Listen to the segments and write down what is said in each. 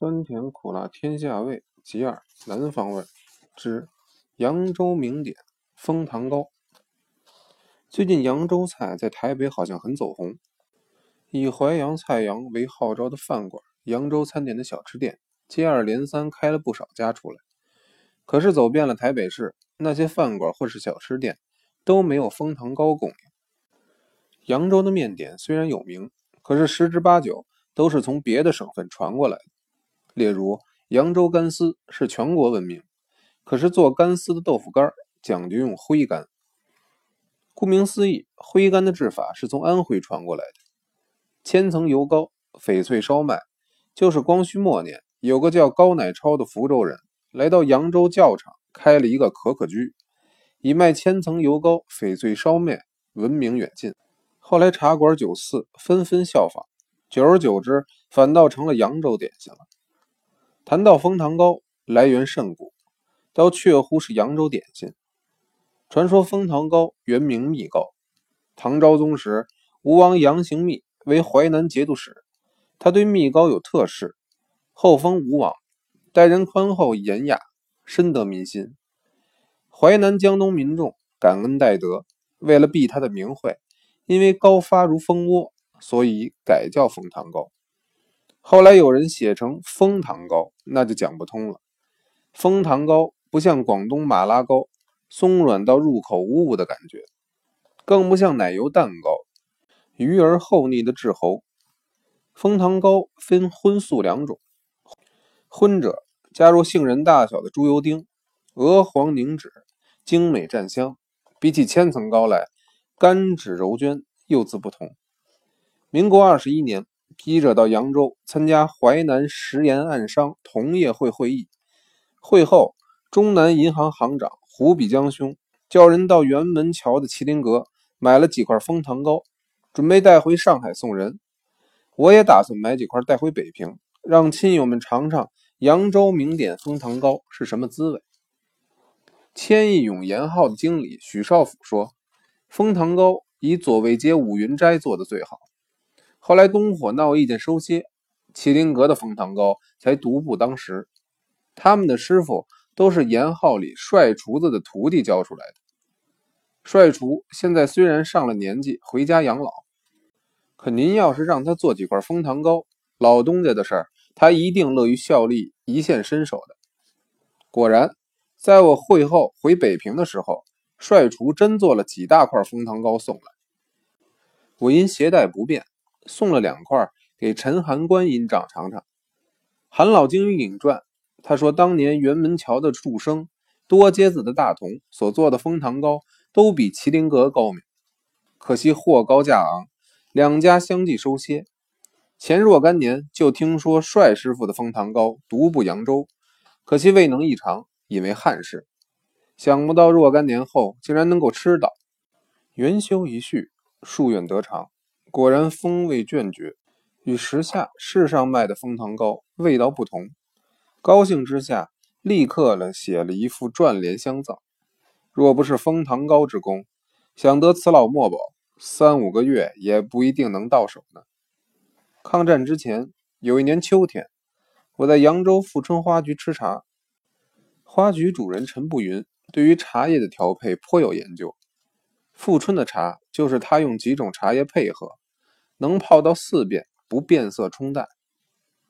酸甜苦辣天下味，其二南方味之扬州名点蜂糖糕。最近扬州菜在台北好像很走红，以淮扬菜肴为号召的饭馆、扬州餐点的小吃店接二连三开了不少家出来。可是走遍了台北市，那些饭馆或是小吃店都没有蜂糖糕供应。扬州的面点虽然有名，可是十之八九都是从别的省份传过来的。例如，扬州干丝是全国闻名，可是做干丝的豆腐干讲究用灰干。顾名思义，灰干的制法是从安徽传过来的。千层油糕、翡翠烧麦，就是光绪末年，有个叫高乃超的福州人来到扬州教场开了一个可可居，以卖千层油糕、翡翠烧麦闻名远近。后来茶馆酒肆纷纷效仿，久而久之，反倒成了扬州点心了。谈到蜂糖糕，来源甚古，倒确乎是扬州点心。传说蜂糖糕原名蜜糕，唐昭宗时，吴王杨行密为淮南节度使，他对蜜糕有特事，后封吴王，待人宽厚严雅，深得民心。淮南江东民众感恩戴德，为了避他的名讳，因为糕发如蜂窝，所以改叫蜂糖糕。后来有人写成枫糖糕，那就讲不通了。枫糖糕不像广东马拉糕，松软到入口无物的感觉，更不像奶油蛋糕，鱼而厚腻的滞喉。枫糖糕分荤素两种，荤者加入杏仁大小的猪油丁，鹅黄凝脂，精美蘸香，比起千层糕来，甘脂柔娟，又自不同。民国二十一年。记者到扬州参加淮南食盐暗商同业会会议，会后，中南银行行长胡比江兄叫人到辕门桥的麒麟阁买了几块蜂糖糕，准备带回上海送人。我也打算买几块带回北平，让亲友们尝尝扬州名点蜂糖糕是什么滋味。千亿永盐号的经理许少甫说，蜂糖糕以左卫街五云斋做的最好。后来东火闹意见收歇，麒麟阁的枫糖糕才独步当时。他们的师傅都是严号里帅厨子的徒弟教出来的。帅厨现在虽然上了年纪，回家养老，可您要是让他做几块封糖糕，老东家的事儿，他一定乐于效力，一线身手的。果然，在我会后回北平的时候，帅厨真做了几大块封糖糕送来。我因携带不便。送了两块给陈函观尹长尝尝。韩老经于引传，他说当年辕门桥的祝生多街子的大同所做的蜂糖糕，都比麒麟阁高明。可惜货高价昂，两家相继收歇。前若干年就听说帅师傅的蜂糖糕独步扬州，可惜未能一尝，因为憾事。想不到若干年后竟然能够吃到。元修一叙，夙愿得偿。果然风味隽绝，与时下市上卖的枫糖糕味道不同。高兴之下，立刻了写了一副传联相赠。若不是枫糖糕之功，想得此老墨宝，三五个月也不一定能到手呢。抗战之前，有一年秋天，我在扬州富春花局吃茶，花局主人陈步云对于茶叶的调配颇有研究。富春的茶就是他用几种茶叶配合，能泡到四遍不变色冲淡。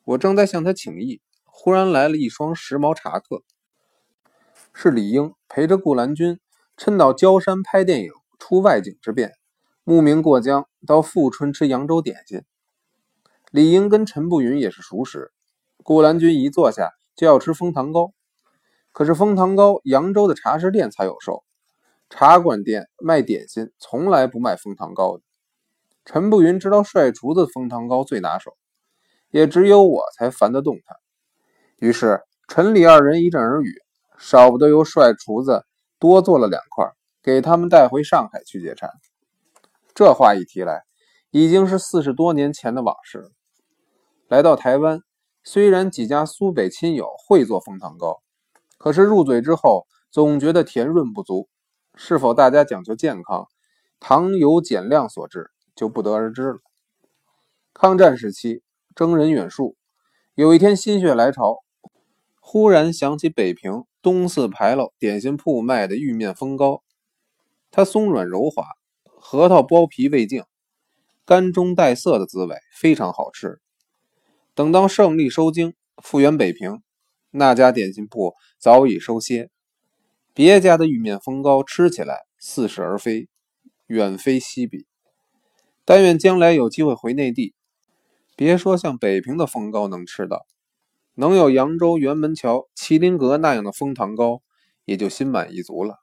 我正在向他请益，忽然来了一双时髦茶客，是李英陪着顾兰君，趁到焦山拍电影出外景之便，慕名过江到富春吃扬州点心。李英跟陈步云也是熟识，顾兰君一坐下就要吃枫糖糕，可是枫糖糕扬州的茶食店才有售。茶馆店卖点心，从来不卖枫糖糕的。陈步云知道帅厨子枫糖糕最拿手，也只有我才烦得动他。于是陈李二人一阵耳语，少不得由帅厨子多做了两块，给他们带回上海去解馋。这话一提来，已经是四十多年前的往事了。来到台湾，虽然几家苏北亲友会做枫糖糕，可是入嘴之后，总觉得甜润不足。是否大家讲究健康，糖油减量所致，就不得而知了。抗战时期，征人远戍，有一天心血来潮，忽然想起北平东四牌楼点心铺卖的玉面风糕，它松软柔滑，核桃剥皮未净，干中带涩的滋味非常好吃。等到胜利收京，复原北平，那家点心铺早已收歇，别家的玉面风糕吃起来似是而非，远非昔比。但愿将来有机会回内地。别说像北平的风糕能吃到，能有扬州辕门桥、麒麟阁那样的蜂糖糕，也就心满意足了。